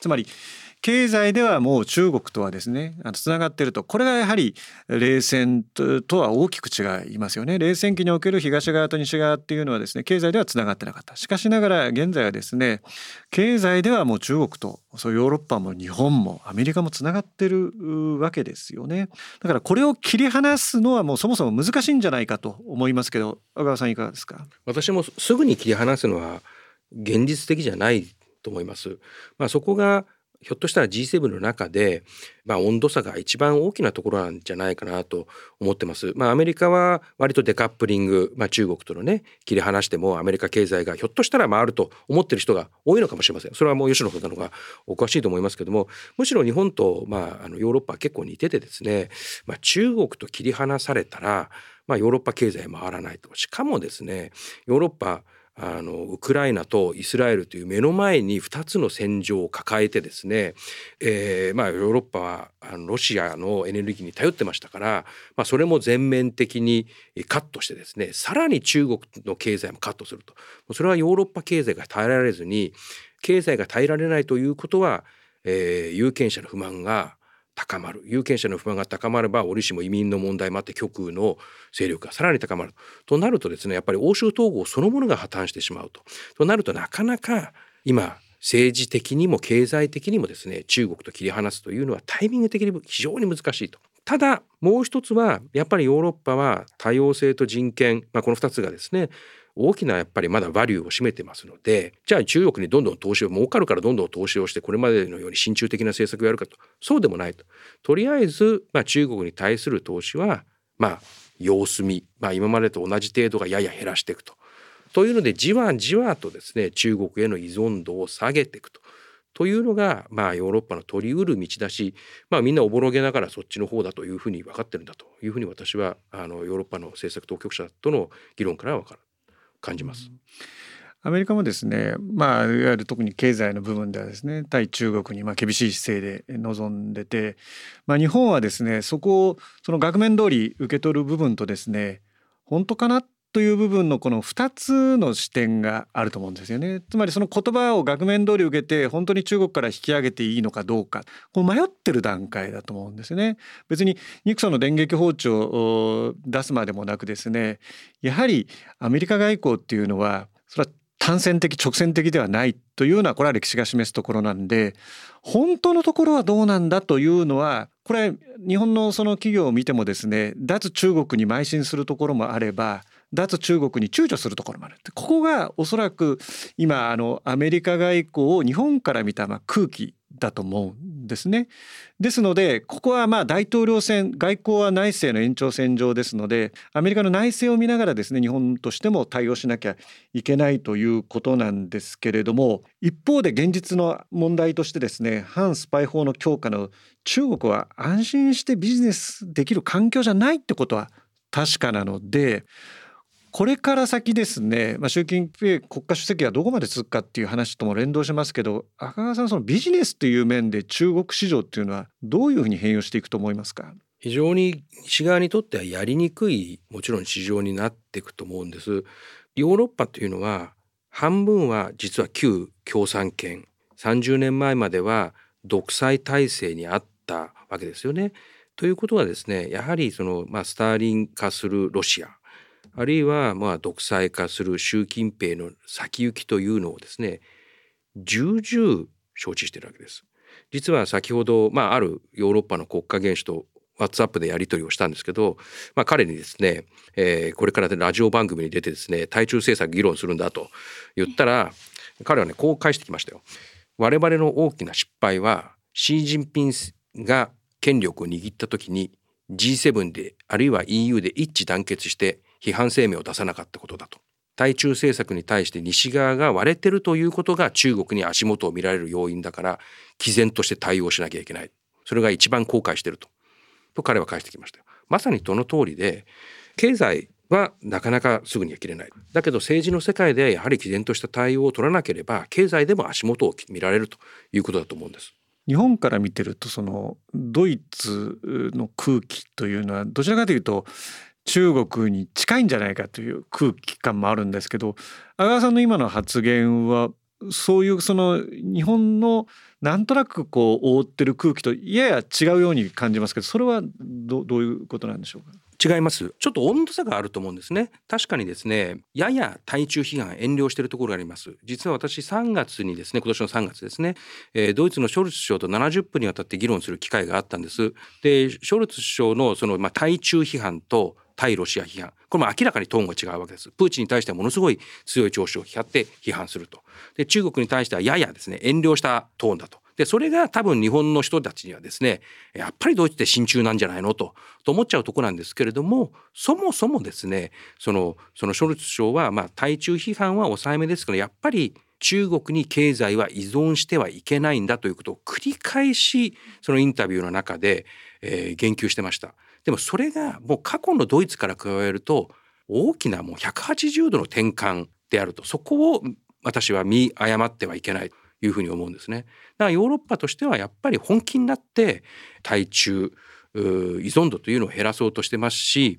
Speaker 2: つまり経済ではもう中国とはですねつながっていると。これがやはり冷戦とは大きく違いますよね。冷戦期における東側と西側っていうのはですね経済ではつながってなかった。しかしながら現在はですね経済ではもう中国とそうヨーロッパも日本もアメリカもつながってるわけですよね。だからこれを切り離すのはもうそもそも難しいんじゃないかと思いますけど阿川さんいかがですか？
Speaker 4: 私もすぐに切り離すのは現実的じゃないと思います。まあ、そこがひょっとしたら G7 の中で、まあ、温度差が一番大きなところなんじゃないかなと思ってます。まあ、アメリカは割とデカップリング、まあ、中国とのね切り離してもアメリカ経済がひょっとしたら回ると思ってる人が多いのかもしれません。それはもう吉野さんの方がお詳しいと思いますけどもむしろ日本と、まあ、あのヨーロッパは結構似ててですね、まあ、中国と切り離されたら、まあ、ヨーロッパ経済回らないと。しかもですねヨーロッパあのウクライナとイスラエルという目の前に2つの戦場を抱えてですね、えーまあ、ヨーロッパはあのロシアのエネルギーに頼ってましたから、まあ、それも全面的にカットしてですねさらに中国の経済もカットすると。それはヨーロッパ経済が耐えられずに経済が耐えられないということは、えー、有権者の不満が高まる有権者の不満が高まれば折しも移民の問題もあって極右の勢力がさらに高まるとなるとですねやっぱり欧州統合そのものが破綻してしまうと。となるとなかなか今政治的にも経済的にもですね中国と切り離すというのはタイミング的に非常に難しいと。ただもう一つはやっぱりヨーロッパは多様性と人権、まあ、この2つがですね大きなやっぱりまだバリューを占めてますのでじゃあ中国にどんどん投資を儲かるからどんどん投資をしてこれまでのように親中的な政策をやるかとそうでもないととりあえず、まあ、中国に対する投資はまあ様子見、まあ、今までと同じ程度がやや減らしていくと。というのでじわじわとですね中国への依存度を下げていくと。というのが、まあ、ヨーロッパの取りうる道だし、まあ、みんなおぼろげながらそっちの方だというふうに分かってるんだというふうに私はあのヨーロッパの政策当局者との議論からは分かる感じます。
Speaker 2: アメリカもですね、まあ、いわゆる特に経済の部分ではですね対中国にま厳しい姿勢で臨んでて、まあ、日本はですねそこをその額面通り受け取る部分とですね本当かなっという部分のこの2つの視点があると思うんですよね。つまりその言葉を額面通り受けて本当に中国から引き上げていいのかどうかこ迷ってる段階だと思うんですよね。別にニクソンの電撃訪朝を出すまでもなくですねやはりアメリカ外交っていうのはそれは単線的直線的ではないというのはこれは歴史が示すところなんで本当のところはどうなんだというのはこれ日本のその企業を見てもですね脱中国に邁進するところもあれば脱中国に躊躇するところもあるここがおそらく今あのアメリカ外交を日本から見たまあ空気だと思うんですね。ですのでここはまあ大統領選外交は内政の延長線上ですのでアメリカの内政を見ながらですね日本としても対応しなきゃいけないということなんですけれども一方で現実の問題としてですね反スパイ法の強化の中国は安心してビジネスできる環境じゃないってことは確かなのでこれから先ですね、まあ、習近平国家主席がどこまで続くかっていう話とも連動しますけど赤川さんそのビジネスという面で中国市場っていうのはどういうふうに変容していくと思いますか？
Speaker 4: 非常に西側にとってはやりにくいもちろん市場になっていくと思うんです。ヨーロッパというのは半分は実は旧共産圏30年前までは独裁体制にあったわけですよね。ということはですねやはりその、まあ、スターリン化するロシアあるいはまあ独裁化する習近平の先行きというのをですね重々承知しているわけです。実は先ほど、まあ、あるヨーロッパの国家元首と WhatsApp でやり取りをしたんですけど、まあ、彼にですね、えー、これからラジオ番組に出てですね対中政策議論するんだと言ったら彼はねこう返してきましたよ。我々の大きな失敗はシー・ジンピンが権力を握った時に G7 であるいは EU で一致団結して批判声明を出さなかったことだと。対中政策に対して西側が割れてるということが中国に足元を見られる要因だから毅然として対応しなきゃいけない。それが一番後悔してると。と彼は返してきましたまさにその通りで経済はなかなかすぐには切れない。だけど政治の世界でやはり毅然とした対応を取らなければ経済でも足元を見られると。いうことだと思うんです。
Speaker 2: 日本から見てるとそのドイツの空気というのはどちらかというと中国に近いんじゃないかという空気感もあるんですけど阿川さんの今の発言はそういうその日本のなんとなくこう覆ってる空気とやや違うように感じますけどそれはどどういうことなんでしょうか？
Speaker 4: 違います。ちょっと温度差があると思うんですね。確かにですねやや対中批判遠慮しているところがあります。実は私3月にですね今年の3月ですね、えー、ドイツのショルツ首相と70分にわたって議論する機会があったんです。でショルツ首相のそのまあ対中批判と対ロシア批判。これも明らかにトーンが違うわけです。プーチンに対してはものすごい強い調子を光って批判すると。で中国に対してはややですね遠慮したトーンだと。でそれが多分日本の人たちにはですねやっぱりドイツって親中なんじゃないのと。と思っちゃうとこなんですけれどもそもそもですねそのそのショルツ首相はまあ対中批判は抑えめですけどやっぱり中国に経済は依存してはいけないんだということを繰り返しそのインタビューの中で、えー、言及してました。でもそれがもう過去のドイツから加えると大きなもう180度の転換であるとそこを私は見誤ってはいけないというふうに思うんですね。だからヨーロッパとしてはやっぱり本気になって対中依存度というのを減らそうとしてますし、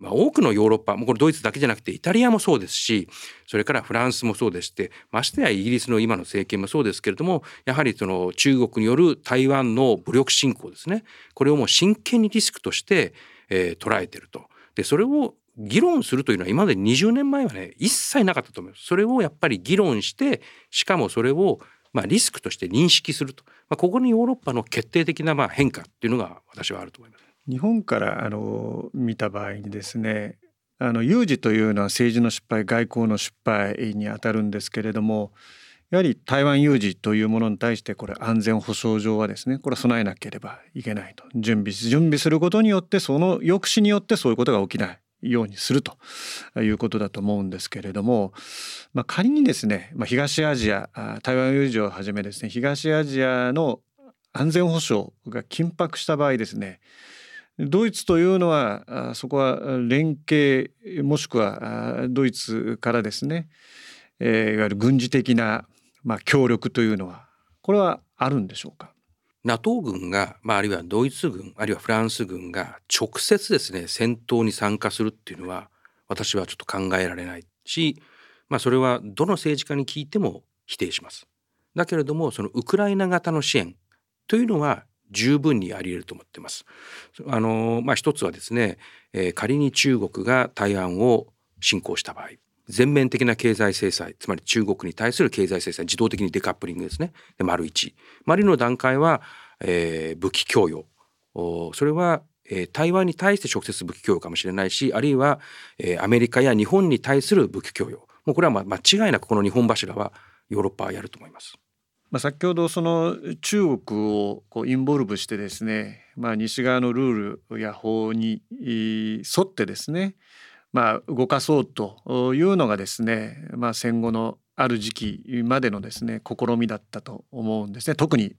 Speaker 4: まあ、多くのヨーロッパもうこれドイツだけじゃなくてイタリアもそうですしそれからフランスもそうでしてましてやイギリスの今の政権もそうですけれどもやはりその中国による台湾の武力侵攻ですねこれをもう真剣にリスクとして、えー、捉えてると。でそれを議論するというのは今まで20年前はね一切なかったと思います。それをやっぱり議論してしかもそれをまあ、リスクとして認識すると、まあ、ここにヨーロッパの決定的なまあ変化っていうのが私はあると思います。
Speaker 2: 日本からあの見た場合にですねあの有事というのは政治の失敗外交の失敗にあたるんですけれどもやはり台湾有事というものに対してこれ安全保障上はですねこれは備えなければいけないと。準備準備することによってその抑止によってそういうことが起きない。ようにするということだと思うんですけれども、まあ、仮にですね、まあ、東アジア台湾有事をはじめですね東アジアの安全保障が緊迫した場合ですねドイツというのはそこは連携もしくはドイツからですね、いわゆる軍事的な、協力というのはこれはあるんでしょうか？
Speaker 4: NATO 軍が、まあ、あるいはドイツ軍あるいはフランス軍が直接ですね戦闘に参加するっていうのは私はちょっと考えられないし、まあ、それはどの政治家に聞いても否定します。だけれどもそのウクライナ型の支援というのは十分にあり得ると思ってます。あのまあ、一つはですね、えー、仮に中国が台湾を侵攻した場合全面的な経済制裁つまり中国に対する経済制裁自動的にデカップリングですね。で丸一。丸の段階は、えー、武器供与。それは、えー、台湾に対して直接武器供与かもしれないしあるいは、えー、アメリカや日本に対する武器供与。もうこれは、ま、間違いなくこの日本柱はヨーロッパはやると思います。
Speaker 2: まあ、先ほどその中国をこうインボルブしてですね、まあ、西側のルールや法に沿ってですねまあ、動かそうというのがですね、まあ、戦後のある時期までのですね試みだったと思うんですね。特に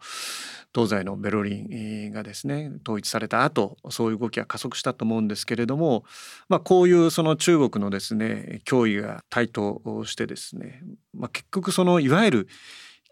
Speaker 2: 東西のベルリンがですね統一された後そういう動きが加速したと思うんですけれども、まあ、こういうその中国のですね脅威が台頭してですね、まあ、結局そのいわゆる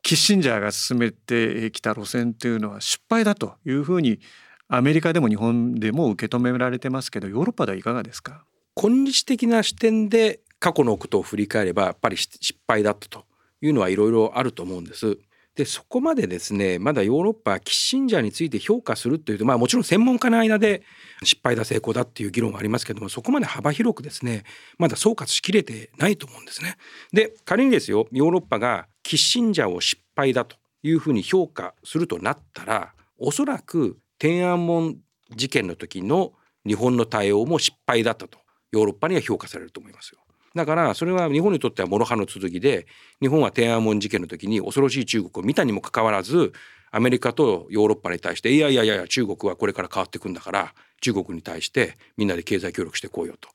Speaker 2: キッシンジャーが進めてきた路線っていうのは失敗だというふうにアメリカでも日本でも受け止められてますけどヨーロッパではいかがですか？
Speaker 4: 今日的な視点で過去のことを振り返ればやっぱり失敗だったというのはいろいろあると思うんです。でそこまでですねまだヨーロッパはキッシンジャーについて評価するというとまあもちろん専門家の間で失敗だ成功だっていう議論はありますけどもそこまで幅広くですねまだ総括しきれてないと思うんですね。で仮にですよヨーロッパがキッシンジャーを失敗だというふうに評価するとなったらおそらく天安門事件の時の日本の対応も失敗だったとヨーロッパには評価されると思いますよ。だからそれは日本にとっては諸刃の続きで日本は天安門事件の時に恐ろしい中国を見たにもかかわらずアメリカとヨーロッパに対していやいやいや中国はこれから変わっていくんだから中国に対してみんなで経済協力してこうよと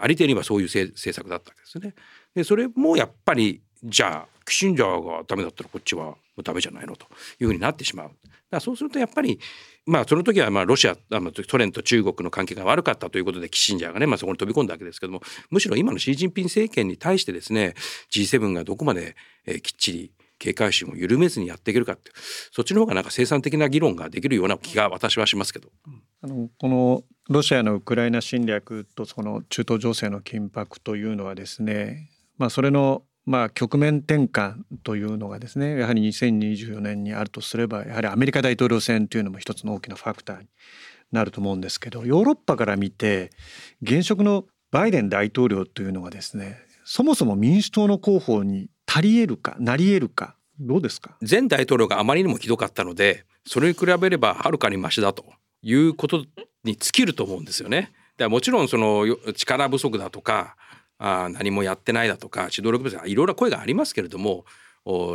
Speaker 4: ありていにはそういう政策だったわけですね。でそれもやっぱりじゃあキシンジャーがダメだったらこっちはもうダメじゃないのというふうになってしまう。だからそうするとやっぱりまあその時はまあロシアソ連と中国の関係が悪かったということでキッシンジャーがね、まあ、そこに飛び込んだわけですけどもむしろ今のシー・ジンピン政権に対してですね G7 がどこまで、えきっちり警戒心を緩めずにやっていけるかってそっちの方がなんか生産的な議論ができるような気が私はしますけど。
Speaker 2: あのこのロシアのウクライナ侵略とその中東情勢の緊迫というのはですね、まあ、それのまあ、局面転換というのがですねやはり2024年にあるとすればやはりアメリカ大統領選というのも一つの大きなファクターになると思うんですけどヨーロッパから見て現職のバイデン大統領というのがですねそもそも民主党の候補に足り得るかなり得るかどうですか？
Speaker 4: 前大統領があまりにもひどかったのでそれに比べればはるかにマシだということに尽きると思うんですよね。でもちろんその力不足だとかあ何もやってないだとか指導力不足いろいろ声がありますけれども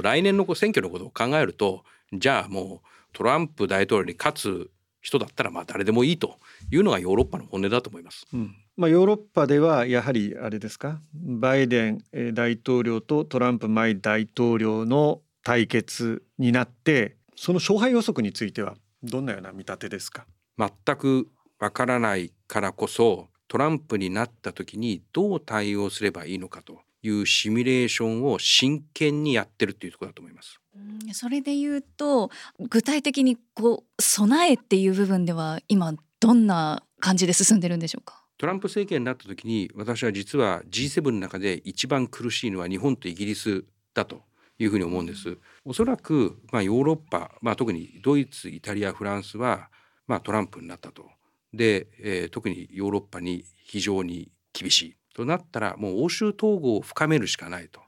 Speaker 4: 来年の選挙のことを考えるとじゃあもうトランプ大統領に勝つ人だったらまあ誰でもいいというのがヨーロッパの本音だと思います。
Speaker 2: うんまあ、ヨーロッパではやはりあれですかバイデン大統領とトランプ前大統領の対決になってその勝敗予測についてはどんなような見立てですか？
Speaker 4: 全くわからないからこそトランプになった時にどう対応すればいいのかというシミュレーションを真剣にやってるっていうところだと思います。
Speaker 3: うんそれで言うと具体的にこう備えっていう部分では今どんな感じで進んでるんでしょうか？
Speaker 4: トランプ政権になった時に私は実は G7 の中で一番苦しいのは日本とイギリスだというふうに思うんです。おそらくまあヨーロッパ、まあ、特にドイツイタリアフランスはまあトランプになったと。で、えー特にヨーロッパに非常に厳しいとなったらもう欧州統合を深めるしかないと。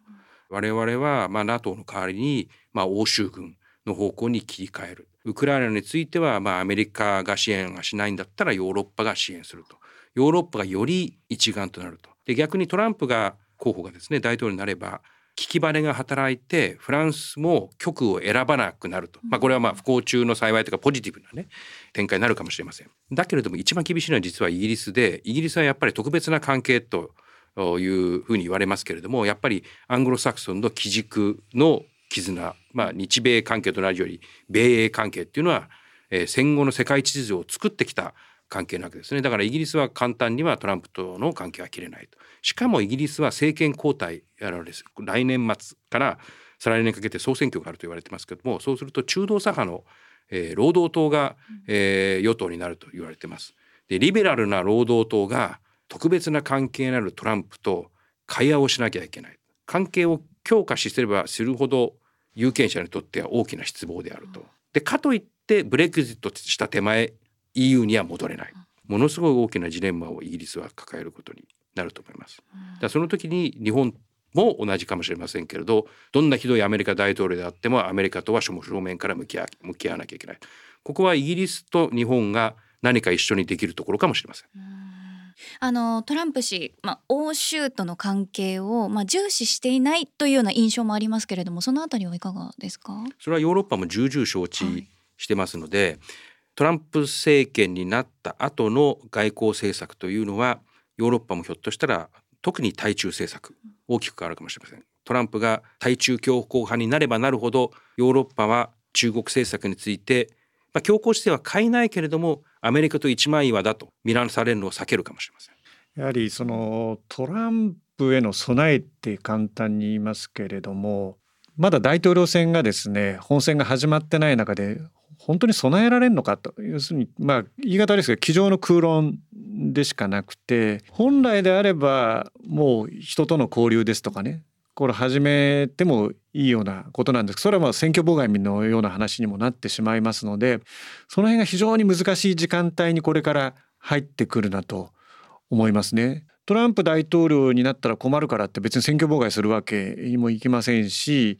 Speaker 4: 我々はまあ NATO の代わりにまあ欧州軍の方向に切り替える。ウクライナについてはまあアメリカが支援はしないんだったらヨーロッパが支援すると。ヨーロッパがより一丸となると。で逆にトランプが候補がですね大統領になれば聞きバネが働いてフランスも極を選ばなくなると、まあ、これはまあ不幸中の幸いというかポジティブなね展開になるかもしれません。だけれども一番厳しいのは実はイギリスでイギリスはやっぱり特別な関係というふうに言われますけれどもやっぱりアングロサクソンの基軸の絆、まあ、日米関係と同じより米英関係っていうのは、えー戦後の世界秩序を作ってきた関係なわけですねだからイギリスは簡単にはトランプとの関係は切れないとしかもイギリスは政権交代やられです来年末から再来年かけて総選挙があると言われてますけどもそうすると中道左派の、えー労働党が、えー与党になると言われてます。でリベラルな労働党が特別な関係のあるトランプと会話をしなきゃいけない関係を強化しすればするほど有権者にとっては大きな失望であると。でかといってブレグジットした手前 EU には戻れない。ものすごい大きなジレンマをイギリスは抱えることになると思います。だその時に日本も同じかもしれませんけれどどんなひどいアメリカ大統領であってもアメリカとは正面から向き合向き合わなきゃいけない。ここはイギリスと日本が何か一緒にできるところかもしれません。
Speaker 3: あのトランプ氏、まあ、欧州との関係を、まあ、重視していないというような印象もありますけれどもそのあたりはいかがですか？
Speaker 4: それはヨーロッパも重々承
Speaker 3: はい
Speaker 4: 知してますので、トランプ政権になった後の外交政策というのはヨーロッパもひょっとしたら特に対中政策大きく変わるかもしれません。トランプが対中強硬派になればなるほどヨーロッパは中国政策について、まあ、強硬姿勢は変えないけれどもアメリカと一枚岩だと見なされるのを避けるかもしれません。
Speaker 2: やはりそのトランプへの備えって簡単に言いますけれどもまだ大統領選がですね本選が始まってない中で本当に備えられるのかと。要するにまあ言い方ですけど机上の空論でしかなくて本来であればもう人との交流ですとかね。これ始めてもいいようなことなんです。それはまあ選挙妨害のような話にもなってしまいますのでその辺が非常に難しい時間帯にこれから入ってくるなと。思いますね。トランプ大統領になったら困るからって別に選挙妨害するわけにもいきませんし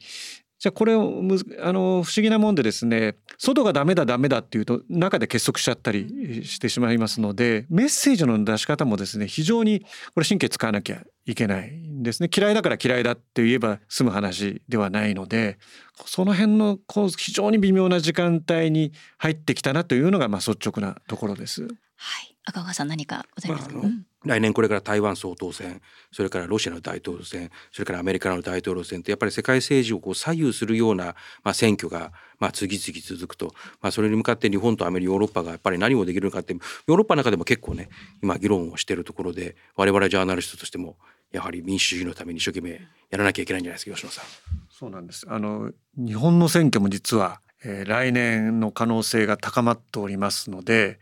Speaker 2: じゃあこれをむずあの不思議なもんでですね外がダメだダメだっていうと中で結束しちゃったりしてしまいますのでメッセージの出し方もですね非常にこれ神経使わなきゃいけないんですね。嫌いだから嫌いだって言えば済む話ではないのでその辺のこう非常に微妙な時間帯に入ってきたなというのがまあ率直なところです。
Speaker 3: はい。赤川さん何かございますか、
Speaker 4: まあ来年これから台湾総統選それからロシアの大統領選それからアメリカの大統領選ってやっぱり世界政治をこう左右するような、まあ、選挙が、まあ、次々続くと、まあ、それに向かって日本とアメリカヨーロッパがやっぱり何をできるのかってヨーロッパの中でも結構ね今議論をしているところで我々ジャーナリストとしてもやはり民主主義のために一生懸命やらなきゃいけないんじゃないですか吉野さん。
Speaker 2: そうなんです。あの日本の選挙も実は、えー来年の可能性が高まっておりますので、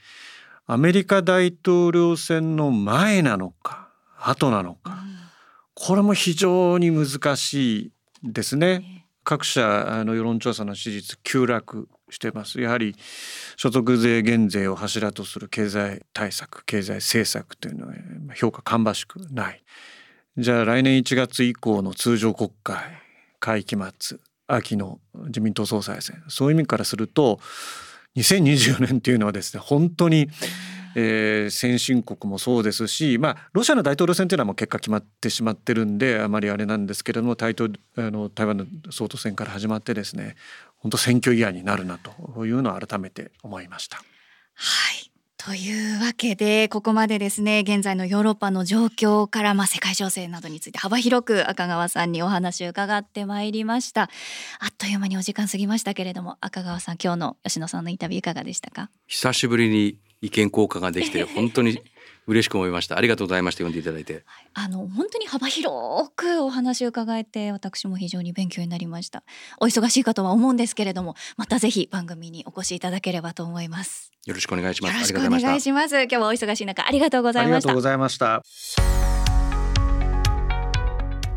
Speaker 2: アメリカ大統領選の前なのか後なのか、これも非常に難しいですね。各社あの世論調査の支持率急落してます。やはり所得税減税を柱とする経済対策、経済政策というのはまあ評価芳しくない。じゃあ来年1月以降の通常国会会期末秋の自民党総裁選そういう意味からすると2024年というのはですね本当に、えー先進国もそうですしまあロシアの大統領選というのはもう結果決まってしまってるんであまりあれなんですけれども台あの台湾の総統選から始まってですね本当選挙イヤーになるなというのを改めて思いました。
Speaker 3: はいというわけでここまでですね現在のヨーロッパの状況から、まあ、世界情勢などについて幅広く赤川さんにお話を伺ってまいりました。あっという間にお時間過ぎましたけれども赤川さん今日の吉野さんのインタビューいかがでしたか？
Speaker 4: 久しぶりに意見交換ができて本当に嬉しく思いました。ありがとうございました。読んでいただいて。
Speaker 3: あの本当に幅広くお話を伺えて私も非常に勉強になりました。お忙しいかとは思うんですけれどもまたぜひ番組にお越しいただければと思います。
Speaker 4: よろしくお願いします。
Speaker 3: よろしくお願いします。今日はお忙しい中ありがとうございました。
Speaker 2: ありがとうございました。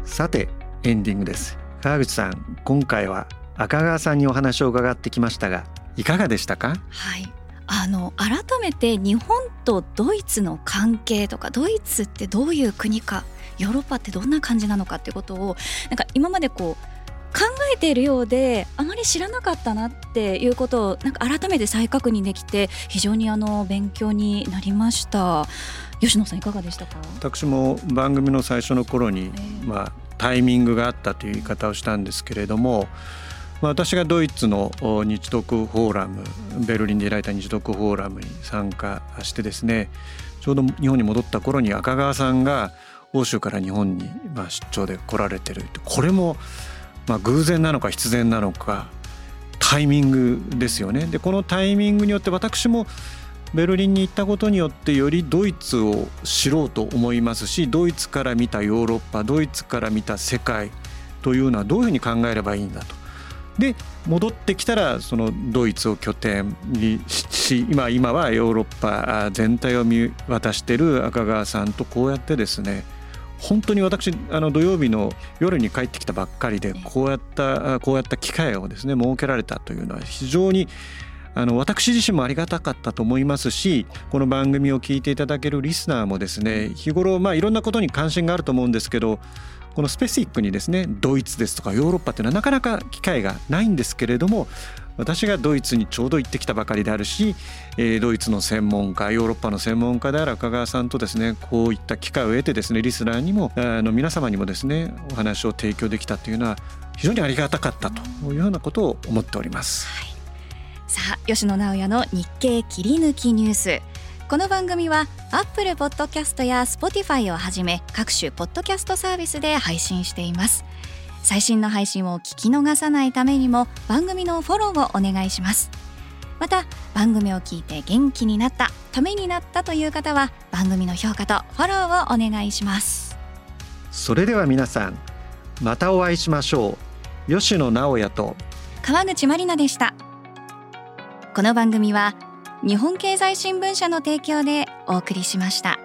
Speaker 2: さてエンディングです。川口さん今回は赤川さんにお話を伺ってきましたがいかがでしたか？
Speaker 3: はいあの改めて日本とドイツの関係とかドイツってどういう国かヨーロッパってどんな感じなのかっていうことをなんか今までこう考えているようであまり知らなかったなっていうことをなんか改めて再確認できて非常にあの勉強になりました。吉野さんいかがでしたか？
Speaker 2: 私も番組の最初の頃に、
Speaker 3: えー
Speaker 2: まあ、タイミングがあったという言い方をしたんですけれども、まあ、私がドイツの日独フォーラムベルリンで開いた日独フォーラムに参加してですねちょうど日本に戻った頃に赤川さんが欧州から日本にま出張で来られてるこれもま偶然なのか必然なのかタイミングですよね。でこのタイミングによって私もベルリンに行ったことによってよりドイツを知ろうと思いますしドイツから見たヨーロッパドイツから見た世界というのはどういうふうに考えればいいんだと。で戻ってきたらそのドイツを拠点にし今今はヨーロッパ全体を見渡している赤川さんとこうやってですね本当に私あの土曜日の夜に帰ってきたばっかりでこうやったこうやった機会をですね設けられたというのは非常にあの私自身もありがたかったと思いますしこの番組を聞いていただけるリスナーもですね日頃まあいろんなことに関心があると思うんですけどこのスペシックにですねドイツですとかヨーロッパっていうのはなかなか機会がないんですけれども私がドイツにちょうど行ってきたばかりであるし、えードイツの専門家ヨーロッパの専門家である赤川さんとですねこういった機会を得てですねリスナーにもあの皆様にもですねお話を提供できたというのは非常にありがたかったというようなことを思っております。
Speaker 3: さあ吉野直也の日経切り抜きニュースこの番組はアップルポッドキャストや Spotify をはじめ各種ポッドキャストサービスで配信しています。最新の配信を聞き逃さないためにも番組のフォローをお願いします。また番組を聞いて元気になったためになったという方は番組の評価とフォローをお願いします。
Speaker 2: それでは皆さんまたお会いしましょう。吉野直也と。
Speaker 3: 川口まりなでした。この番組は日本経済新聞社の提供でお送りしました。